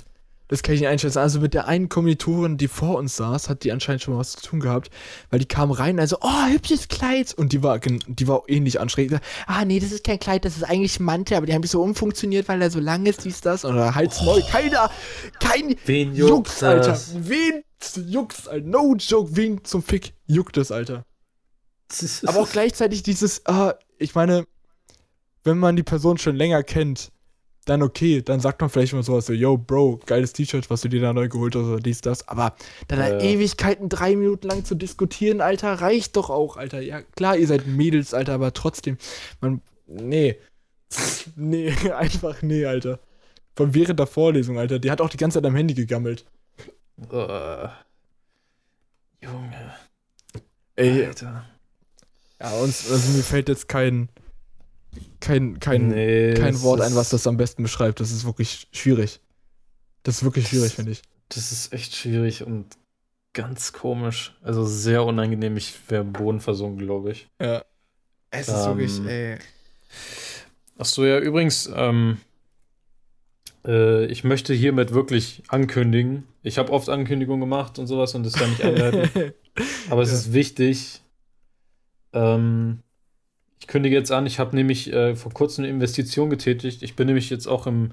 Das kann ich nicht einschätzen. Also mit der einen Kommilitonin, die vor uns saß, hat die anscheinend schon mal was zu tun gehabt, weil die kam rein, also, oh, hübsches Kleid. Und die war, die war ähnlich anstrengend. Ah, nee, das ist kein Kleid, das ist eigentlich Mantel, aber die haben sich so umfunktioniert, weil er so lang ist, dies, das. Oder Hals neu. Keiner, kein Wen Jucks, Alter. das? Wen jucks, Alter. No joke, wen zum Fick juckt es, Alter. Aber auch gleichzeitig dieses, ah, ich meine, wenn man die Person schon länger kennt, dann okay, dann sagt man vielleicht mal sowas so, yo, Bro, geiles T-Shirt, was du dir da neu geholt hast oder dies, das. Aber dann da Ja. Ewigkeiten, drei Minuten lang zu diskutieren, Alter, reicht doch auch, Alter. Ja, klar, ihr seid Mädels, Alter, aber trotzdem, man, nee. nee, einfach nee, Alter. Von während der Vorlesung, Alter. Die hat auch die ganze Zeit am Handy gegammelt. Äh, Junge, Ey, Alter. ja, uns, also mir fällt jetzt kein, kein, kein, Nee, kein Wort ein, was das am besten beschreibt. Das ist wirklich schwierig. Das ist wirklich schwierig, finde ich. Das ist echt schwierig und ganz komisch. Also sehr unangenehm. Ich wäre im Boden versunken, glaube ich. Ja. Es ist wirklich, ey. Ach so, ja, übrigens, ähm, äh, ich möchte hiermit wirklich ankündigen. Ich habe oft Ankündigungen gemacht und sowas und das dann nicht eingehalten. Aber es Ja. ist wichtig. Ähm, ich kündige jetzt an, ich habe nämlich äh, vor kurzem eine Investition getätigt. Ich bin nämlich jetzt auch im,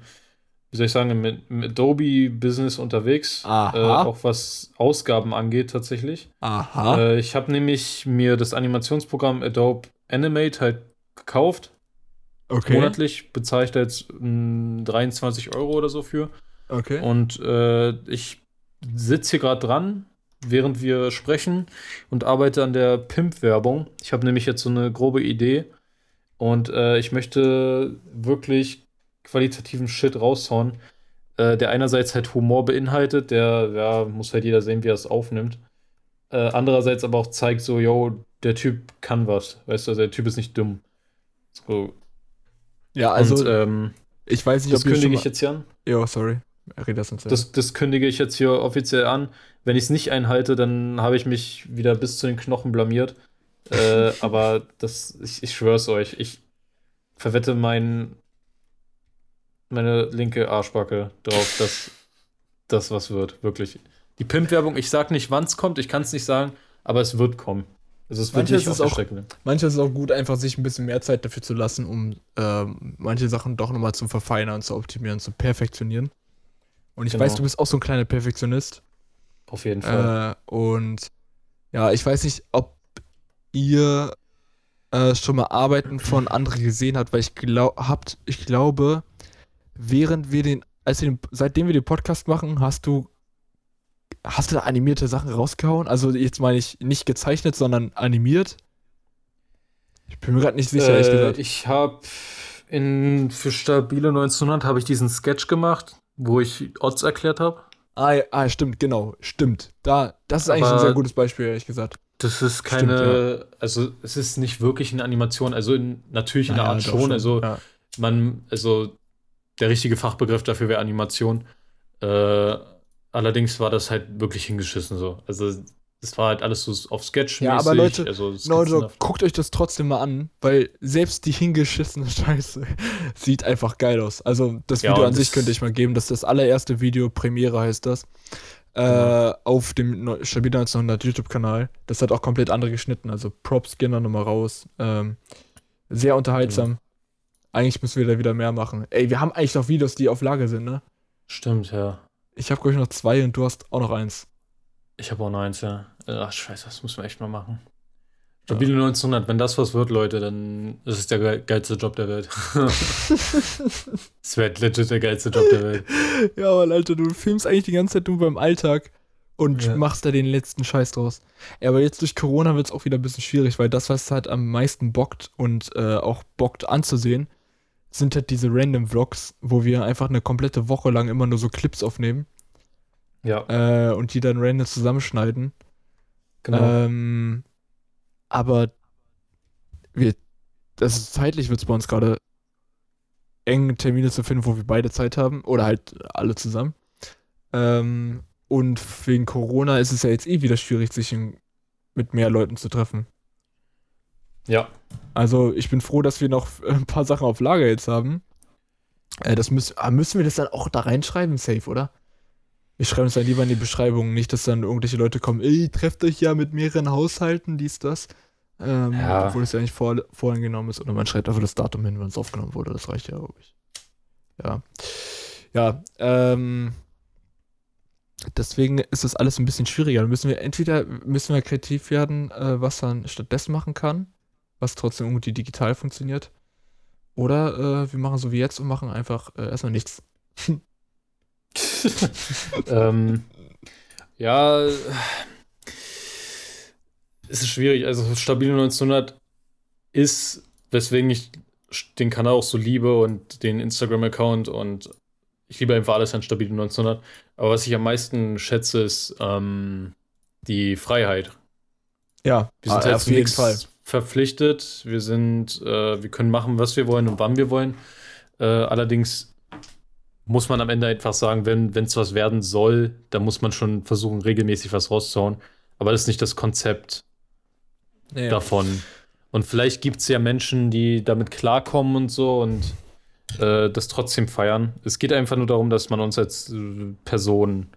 wie soll ich sagen, im, im Adobe-Business unterwegs. Aha. Äh, auch was Ausgaben angeht tatsächlich. Aha. Äh, ich habe nämlich mir das Animationsprogramm Adobe Animate halt gekauft. okay. Monatlich bezahle ich da jetzt mm, 23 Euro oder so für. Okay. Und äh, ich sitze hier gerade dran, während wir sprechen und arbeite an der Pimp-Werbung. Ich habe nämlich jetzt so eine grobe Idee und äh, ich möchte wirklich qualitativen Shit raushauen, äh, der einerseits halt Humor beinhaltet, der ja, muss halt jeder sehen, wie er es aufnimmt. Äh, andererseits aber auch zeigt so, yo, der Typ kann was, weißt du, also der Typ ist nicht dumm. So, ja, also, und ähm, ich weiß nicht, das ob kündige ich jetzt hier an. Jo, sorry. Das Das, kündige ich jetzt hier offiziell an. Wenn ich es nicht einhalte, dann habe ich mich wieder bis zu den Knochen blamiert. äh, aber das, ich, ich schwör's euch, ich verwette mein, meine linke Arschbacke drauf, dass das was wird, wirklich. Die Pimp-Werbung, ich sag nicht, wann es kommt, ich kann es nicht sagen, aber es wird kommen. Also es wird Manches nicht ist auch-. Manchmal ist es auch gut, einfach sich ein bisschen mehr Zeit dafür zu lassen, um ähm, manche Sachen doch nochmal zu verfeinern, zu optimieren, zu perfektionieren. Und ich Genau. weiß, du bist auch so ein kleiner Perfektionist. Auf jeden Fall. Äh, und ja, ich weiß nicht, ob ihr äh, schon mal Arbeiten von anderen gesehen habt, weil ich glaub, habt, ich glaube, während wir den, als wir den, seitdem wir den Podcast machen, hast du, hast du da animierte Sachen rausgehauen? Also jetzt meine ich nicht gezeichnet, sondern animiert. Ich bin mir gerade nicht sicher, ehrlich Äh, gesagt. ich habe in für stabile 1900 habe ich diesen Sketch gemacht, wo ich Odds erklärt habe. Ah, ja, ah, stimmt, genau, stimmt. Da, das ist eigentlich ein Aber- sehr gutes Beispiel, ehrlich gesagt. Das ist Stimmt, keine, also es ist nicht wirklich eine Animation, also in, natürlich in der Naja, Art doch schon, also ja. man, also der richtige Fachbegriff dafür wäre Animation. Äh, Allerdings war das halt wirklich hingeschissen so. Also das war halt alles so auf Sketch. Ja, aber Leute, also Leute, guckt euch das trotzdem mal an, weil selbst die hingeschissene Scheiße sieht einfach geil aus. Also das Video ja, an sich könnte ich mal geben. Das ist das allererste Video, Premiere heißt das. Äh, auf dem Stabil 1900 YouTube-Kanal. Das hat auch komplett andere geschnitten. Also Props gehen da nochmal raus. Ähm, sehr unterhaltsam. Mhm. Eigentlich müssen wir da wieder mehr machen. Ey, wir haben eigentlich noch Videos, die auf Lager sind, ne? Stimmt, ja. Ich habe, glaube ich, noch zwei und du hast auch noch eins. Ich habe auch noch eins, ja. Ach, scheiße, das müssen wir echt mal machen. Stabile ja. 1900, wenn das was wird, Leute, dann ist es der geilste Job der Welt. Es wird legit der geilste Job der Welt. Ja, aber Alter, du filmst eigentlich die ganze Zeit nur beim Alltag und ja. machst da den letzten Scheiß draus. Ja, aber jetzt durch Corona wird es auch wieder ein bisschen schwierig, weil das, was halt am meisten bockt und äh, auch bockt anzusehen, sind halt diese random Vlogs, wo wir einfach eine komplette Woche lang immer nur so Clips aufnehmen. Ja. Äh, und die dann random zusammenschneiden. Genau. Ähm, aber wir, das ist, zeitlich wird es bei uns gerade eng, Termine zu finden, wo wir beide Zeit haben. Oder halt alle zusammen. Ähm, und wegen Corona ist es ja jetzt eh wieder schwierig, sich in, mit mehr Leuten zu treffen. Ja. Also ich bin froh, dass wir noch ein paar Sachen auf Lager jetzt haben. Äh, das müssen, ah, müssen wir das dann auch da reinschreiben, safe, oder? Wir schreiben es dann lieber in die Beschreibung, nicht, dass dann irgendwelche Leute kommen, ey, trefft euch ja mit mehreren Haushalten, dies, das. Ähm, ja. Obwohl es ja nicht vor, genommen ist. Oder man schreibt einfach das Datum hin, wenn es aufgenommen wurde. Das reicht ja, glaube ich. Ja. Ja, ähm, deswegen ist das alles ein bisschen schwieriger. Da müssen wir entweder müssen wir kreativ werden, äh, was man stattdessen machen kann, was trotzdem irgendwie digital funktioniert. Oder äh, wir machen so wie jetzt und machen einfach äh, erstmal nichts. ähm, ja, es ist schwierig. Also Stabile 1900 ist, weswegen ich den Kanal auch so liebe und den Instagram-Account und ich liebe einfach alles an Stabile 1900. Aber was ich am meisten schätze, ist ähm, die Freiheit. Ja, wir sind ah, halt auf jeden Fall verpflichtet. Wir sind, äh, wir können machen, was wir wollen und wann wir wollen. Äh, allerdings muss man am Ende einfach sagen, wenn es was werden soll, dann muss man schon versuchen, regelmäßig was rauszuhauen. Aber das ist nicht das Konzept ja. davon. Und vielleicht gibt es ja Menschen, die damit klarkommen und so und äh, das trotzdem feiern. Es geht einfach nur darum, dass man uns als äh, Person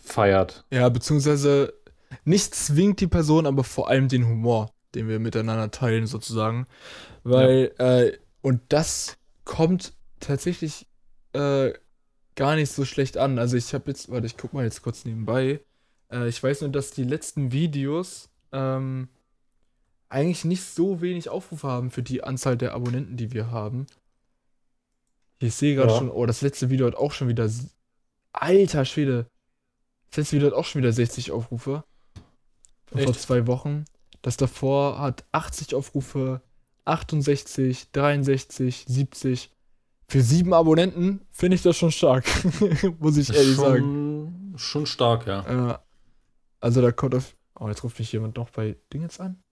feiert. Ja, beziehungsweise nicht zwingt die Person, aber vor allem den Humor, den wir miteinander teilen, sozusagen. Weil, ja. äh, und das kommt tatsächlich äh, gar nicht so schlecht an. Also ich habe jetzt, warte, ich guck mal jetzt kurz nebenbei. Äh, ich weiß nur, dass die letzten Videos ähm, eigentlich nicht so wenig Aufrufe haben für die Anzahl der Abonnenten, die wir haben. Ich sehe gerade ja. schon, oh, das letzte Video hat auch schon wieder. Alter Schwede. Das letzte Video hat auch schon wieder 60 Aufrufe. Vor zwei Wochen. Das davor hat 80 Aufrufe, 68, 63, 70. Für sieben Abonnenten finde ich das schon stark. Muss ich ehrlich schon, sagen. Schon stark, ja. Äh, also da kommt auf. Oh, jetzt ruft mich jemand noch bei Dingens an.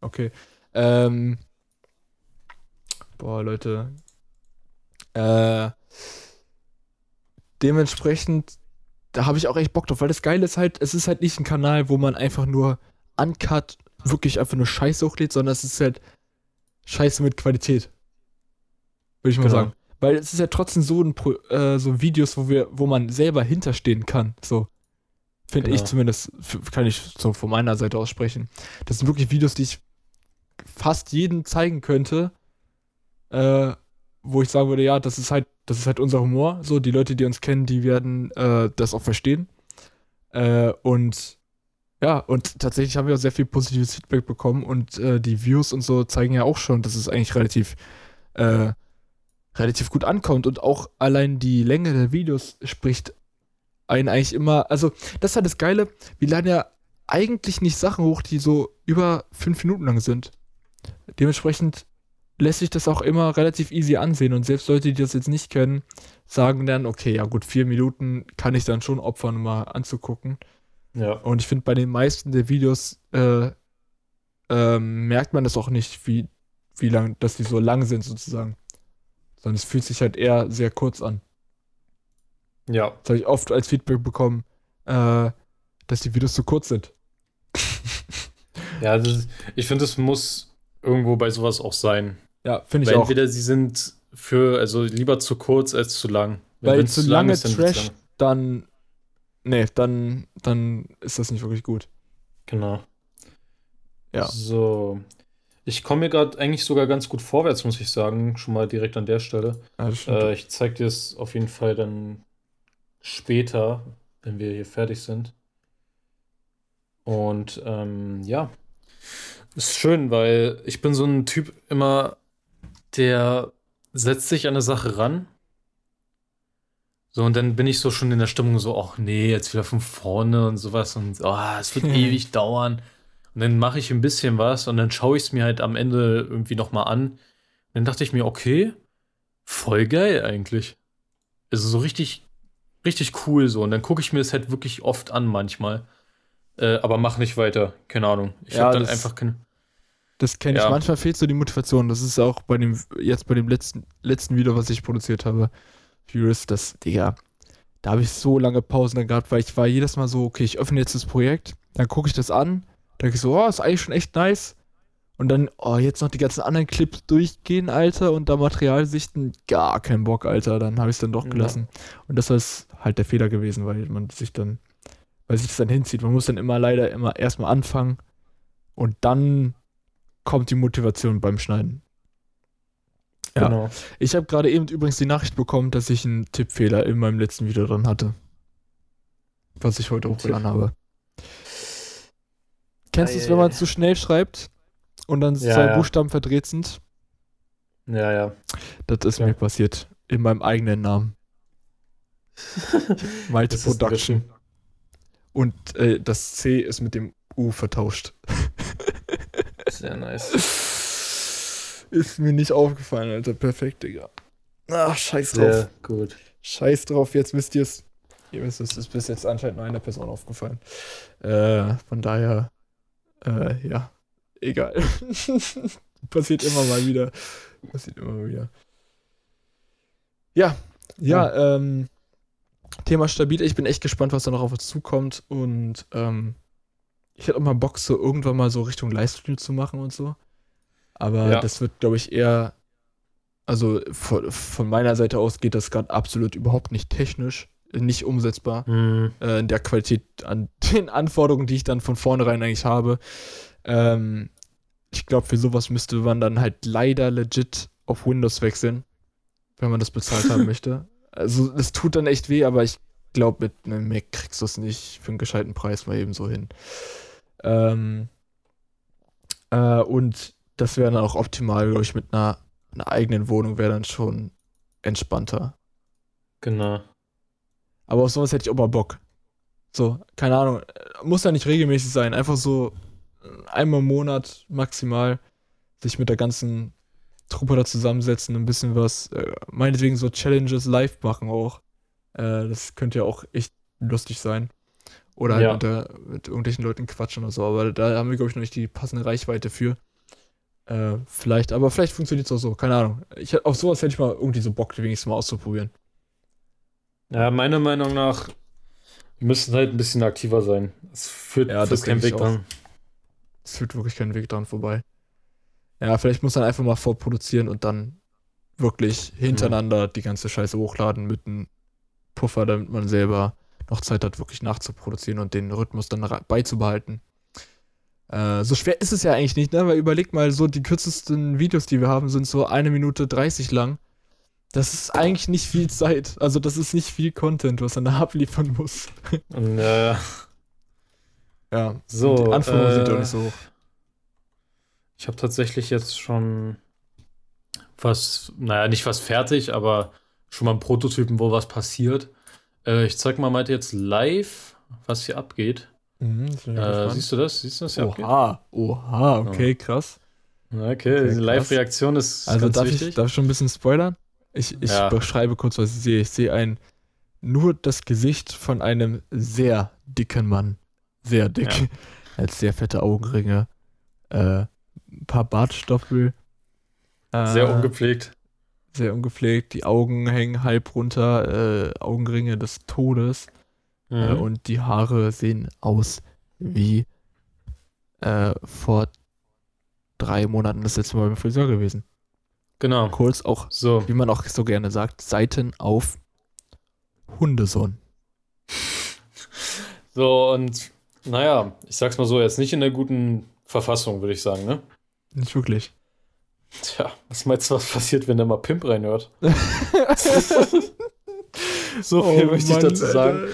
Okay. Ähm. Boah, Leute. Äh. Dementsprechend, da habe ich auch echt Bock drauf, weil das Geile ist halt, es ist halt nicht ein Kanal, wo man einfach nur uncut wirklich einfach nur Scheiße hochlädt, sondern es ist halt Scheiße mit Qualität. Würde ich mal genau. sagen. Weil es ist ja trotzdem so ein äh, so Videos, wo wir, wo man selber hinterstehen kann. So. Finde genau. ich zumindest, kann ich so von meiner Seite aus sprechen. Das sind wirklich Videos, die ich fast jedem zeigen könnte, äh, wo ich sagen würde, ja, das ist halt, das ist halt unser Humor. So, die Leute, die uns kennen, die werden äh, das auch verstehen. Äh, und ja, und tatsächlich haben wir auch sehr viel positives Feedback bekommen und äh, die Views und so zeigen ja auch schon, dass es eigentlich relativ äh, relativ gut ankommt und auch allein die Länge der Videos spricht einen eigentlich immer, also das ist halt das Geile, wir laden ja eigentlich nicht Sachen hoch, die so über fünf Minuten lang sind. Dementsprechend lässt sich das auch immer relativ easy ansehen und selbst Leute, die das jetzt nicht können, sagen dann, okay, ja gut, vier Minuten kann ich dann schon opfern, um mal anzugucken. Ja. Und ich finde, bei den meisten der Videos äh, äh, merkt man das auch nicht, wie, wie lang, dass die so lang sind sozusagen. Sondern es fühlt sich halt eher sehr kurz an. Ja. Das habe ich oft als Feedback bekommen, äh, dass die Videos zu kurz sind. Ja, ist, ich finde, es muss irgendwo bei sowas auch sein. Ja, finde ich Weil auch. entweder sie sind für, also lieber zu kurz als zu lang. Weil zu lange ist, dann wird's Trash- lang. Dann, nee, dann, dann ist das nicht wirklich gut. Genau. Ja. So. Ich komme mir gerade eigentlich sogar ganz gut vorwärts, muss ich sagen. Schon mal direkt an der Stelle. Stimmt. Äh, ich zeige dir es auf jeden Fall dann später, wenn wir hier fertig sind. Und ähm, ja, ist schön, weil ich bin so ein Typ immer, der setzt sich an eine Sache ran. So, und dann bin ich so schon in der Stimmung so, ach nee, jetzt wieder von vorne und sowas und oh, es wird ewig dauern. Und dann mache ich ein bisschen was und dann schaue ich es mir halt am Ende irgendwie nochmal an. Und dann dachte ich mir, okay, voll geil eigentlich. Also so richtig, richtig cool so. Und dann gucke ich mir das halt wirklich oft an manchmal. Äh, aber mach nicht weiter. Keine Ahnung. Ich Ja, habe dann das- einfach keine. Das kenne ich. Ja. Manchmal fehlt so die Motivation. Das ist auch bei dem, jetzt bei dem letzten, letzten Video, was ich produziert habe. Furious, das, Digga, da habe ich so lange Pausen dann gehabt, weil ich war jedes Mal so, okay, ich öffne jetzt das Projekt, dann gucke ich das an, denke ich so, oh, ist eigentlich schon echt nice. Und dann, oh, jetzt noch die ganzen anderen Clips durchgehen, Alter, und da Material sichten, gar keinen Bock, Alter. Dann habe ich es dann doch Ja. gelassen. Und das ist halt der Fehler gewesen, weil man sich dann, weil sich das dann hinzieht. Man muss dann immer leider immer erstmal anfangen und dann kommt die Motivation beim Schneiden. Ja. Genau. Ich habe gerade eben übrigens die Nachricht bekommen, dass ich einen Tippfehler in meinem letzten Video drin hatte. Was ich heute hochgeladen habe. Kennst du es, wenn man zu schnell schreibt und dann Ja, zwei ja. Buchstaben verdreht sind? Ja, ja. Das ist Ja. mir passiert. In meinem eigenen Namen. Malte Production. Und äh, das C ist mit dem U vertauscht. Sehr nice. Ist mir nicht aufgefallen, Alter. Perfekt, Digga. Ach, scheiß drauf. Sehr gut. Scheiß drauf, jetzt wisst ihr es. Ihr wisst es, ist bis jetzt anscheinend nur einer Person aufgefallen. Äh, von daher, äh, ja, egal. Passiert immer mal wieder. Passiert immer mal wieder. Ja, ja, ähm, Thema stabil. Ich bin echt gespannt, was da noch auf uns zukommt. Und ähm, ich hätte auch mal Bock, so irgendwann mal so Richtung Livestream zu machen und so. Aber Ja. das wird, glaube ich, eher also von, von meiner Seite aus geht das gerade absolut überhaupt nicht technisch, nicht umsetzbar. Hm, Äh, in der Qualität an den Anforderungen, die ich dann von vornherein eigentlich habe. Ähm, ich glaube, für sowas müsste man dann halt leider legit auf Windows wechseln, wenn man das bezahlt haben möchte. Also es tut dann echt weh, aber ich glaube, mit einem Mac kriegst du es nicht für einen gescheiten Preis mal eben so hin. Ähm, äh, und das wäre dann auch optimal, glaube ich, mit einer, einer eigenen Wohnung wäre dann schon entspannter. genau. Aber auf sowas hätte ich auch mal Bock. So, keine Ahnung. Muss ja nicht regelmäßig sein. Einfach so äh, einmal im Monat maximal sich mit der ganzen Truppe da zusammensetzen, ein bisschen was, äh, meinetwegen so Challenges live machen auch. Äh, das könnte ja auch echt lustig sein. Oder halt Ja. mit, der, mit irgendwelchen Leuten quatschen oder so. Aber da haben wir, glaube ich, noch nicht die passende Reichweite für. Äh, vielleicht, aber vielleicht funktioniert es auch so. Keine Ahnung. Ich, auf sowas hätte ich mal irgendwie so Bock, wenigstens mal auszuprobieren. Ja, meiner Meinung nach wir müssen halt ein bisschen aktiver sein. Es führt Ja, das kein Weg dran. Es führt wirklich keinen Weg dran vorbei. Ja, vielleicht muss man einfach mal vorproduzieren und dann wirklich hintereinander die ganze Scheiße hochladen mit einem Puffer, damit man selber noch Zeit hat, wirklich nachzuproduzieren und den Rhythmus dann beizubehalten. Äh, so schwer ist es ja eigentlich nicht, ne? Weil überleg mal, so die kürzesten Videos, die wir haben, sind so eine Minute 30 lang. Das ist eigentlich nicht viel Zeit. Also, das ist nicht viel Content, was man da abliefern muss. Äh, Ja. So, die Anforderungen sind äh, doch nicht so hoch. ich habe tatsächlich jetzt schon was, naja, nicht was fertig, aber schon mal einen Prototypen, wo was passiert. Äh, ich zeig mal mal jetzt live, was hier abgeht. Mhm, Äh, siehst du das? Siehst du, was hier abgeht? Oha, oha, okay, krass. Okay, Okay, diese. Live-Reaktion ist Also ganz darf wichtig. ich, darf ich schon ein bisschen spoilern? Ich, ich Ja. beschreibe kurz, was ich sehe. Ich sehe ein nur das Gesicht von einem sehr dicken Mann. Sehr dick. Ja. Als sehr fette Augenringe. Äh, ein paar Bartstoffel. Äh, Sehr ungepflegt. Sehr ungepflegt. Die Augen hängen halb runter, äh, Augenringe des Todes. Äh, Mhm. und die Haare sehen aus wie äh, vor drei Monaten das letzte Mal beim Friseur gewesen. Genau. Kurz auch, So. wie man auch so gerne sagt, Seiten auf Hundesohn. So, und naja, ich sag's mal so, jetzt nicht in der guten Verfassung, würde ich sagen, ne? Nicht wirklich. Tja, was meinst du, was passiert, wenn der mal Pimp reinhört? so viel möchte ich dazu sagen.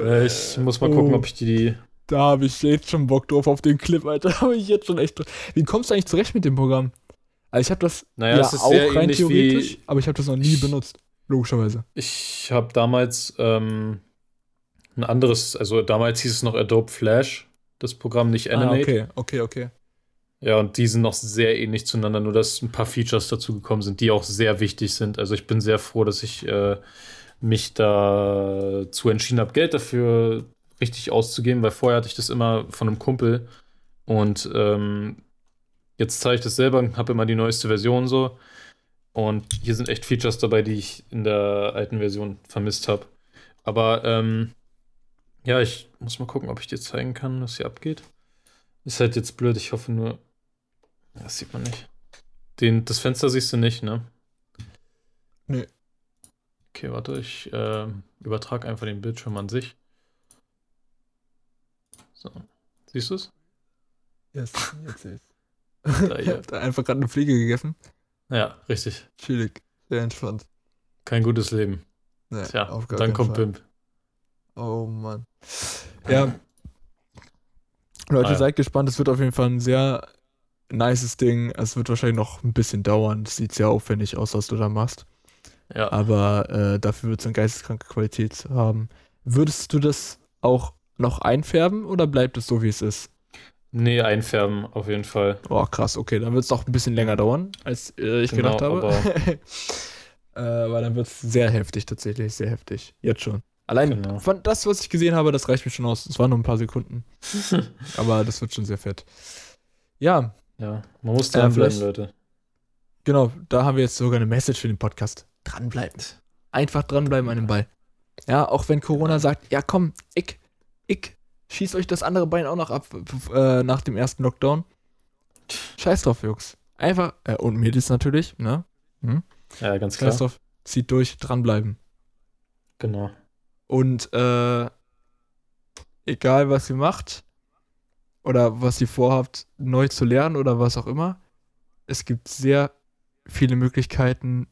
Äh, ich muss mal gucken, Oh. ob ich die. Da habe ich jetzt schon Bock drauf auf den Clip, Alter. Da habe ich jetzt schon echt. Wie kommst du eigentlich zurecht mit dem Programm? Also ich habe das Naja, ja ist auch rein theoretisch, aber ich habe das noch nie benutzt. Logischerweise. Ich habe damals ähm, ein anderes, also damals hieß es noch Adobe Flash, das Programm, nicht Ah, Animate. okay, okay, okay. Ja, und die sind noch sehr ähnlich zueinander, nur dass ein paar Features dazu gekommen sind, die auch sehr wichtig sind. Also ich bin sehr froh, dass ich äh, mich dazu entschieden habe, Geld dafür richtig auszugeben, weil vorher hatte ich das immer von einem Kumpel und ähm, jetzt zeige ich das selber und habe immer die neueste Version so. Und hier sind echt Features dabei, die ich in der alten Version vermisst habe. Aber ähm, ja, ich muss mal gucken, ob ich dir zeigen kann, was hier abgeht. Ist halt jetzt blöd, ich hoffe nur. Das sieht man nicht. Den, das Fenster siehst du nicht, ne? Nee. Okay, warte, ich äh, übertrage einfach den Bildschirm an sich. So. Siehst du es? Yes, jetzt sehe Da, ich. hier. hab da einfach gerade eine Fliege gegessen. Ja, richtig. Chillig. Sehr entspannt. Kein gutes Leben. Nee, Tja, dann kommt Fall. Pimp. Oh Mann. Ja. Leute, Ah, ja. seid gespannt. Es wird auf jeden Fall ein sehr nices Ding. Es wird wahrscheinlich noch ein bisschen dauern. Es sieht sehr aufwendig aus, was du da machst. Ja. Aber äh, dafür wird es eine geisteskranke Qualität haben. Würdest du das auch noch einfärben oder bleibt es so, wie es ist? Nee, einfärben auf jeden Fall. Oh, krass, okay. Dann wird es noch ein bisschen länger dauern, als äh, ich Genau, gedacht habe. äh, aber dann wird es sehr heftig, tatsächlich. Sehr heftig. Jetzt schon. Allein Genau. von das, was ich gesehen habe, das reicht mir schon aus. Es waren nur ein paar Sekunden. Aber das wird schon sehr fett. Ja, Ja, man muss Äh, dranbleiben, vielleicht- Leute. genau. Da haben wir jetzt sogar eine Message für den Podcast. Dranbleiben. Einfach dranbleiben an dem Ball. Ja, auch wenn Corona sagt, ja komm, ich, ich, schieß euch das andere Bein auch noch ab äh, nach dem ersten Lockdown. Scheiß drauf, Jungs. Einfach, äh, und Mädels natürlich, ne? Ja, ganz klar. Scheiß drauf. Zieht durch, dranbleiben. Genau. Und äh, egal, was ihr macht oder was ihr vorhabt, neu zu lernen oder was auch immer, es gibt sehr viele Möglichkeiten,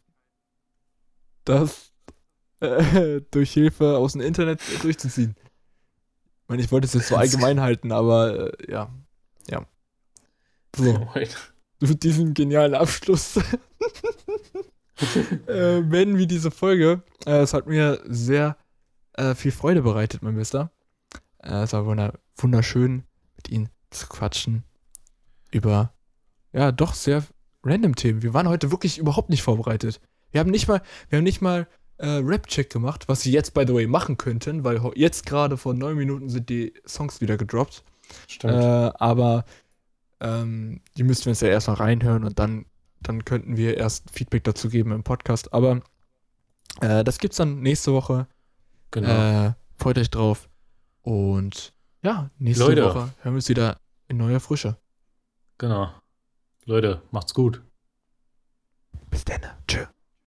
das äh, durch Hilfe aus dem Internet durchzuziehen. Ich meine, ich wollte es jetzt so allgemein halten, aber äh, ja. Ja. So, mit diesem genialen Abschluss äh, beenden wir diese Folge. Äh, es hat mir sehr äh, viel Freude bereitet, mein Bester. Äh, es war wunder wunderschön, mit Ihnen zu quatschen über, ja, doch sehr random Themen. Wir waren heute wirklich überhaupt nicht vorbereitet. Wir haben nicht mal, wir haben nicht mal äh, Rap-Check gemacht, was Sie jetzt, by the way, machen könnten, weil jetzt gerade vor neun Minuten sind die Songs wieder gedroppt. Stimmt. Äh, aber ähm, die müssten wir uns ja erstmal reinhören und dann, dann könnten wir erst Feedback dazu geben im Podcast. Aber äh, das gibt's dann nächste Woche. genau. Äh, freut euch drauf. Und ja, nächste Leute. Woche hören wir uns wieder in neuer Frische. genau. Leute, macht's gut. Bis dann. Tschö.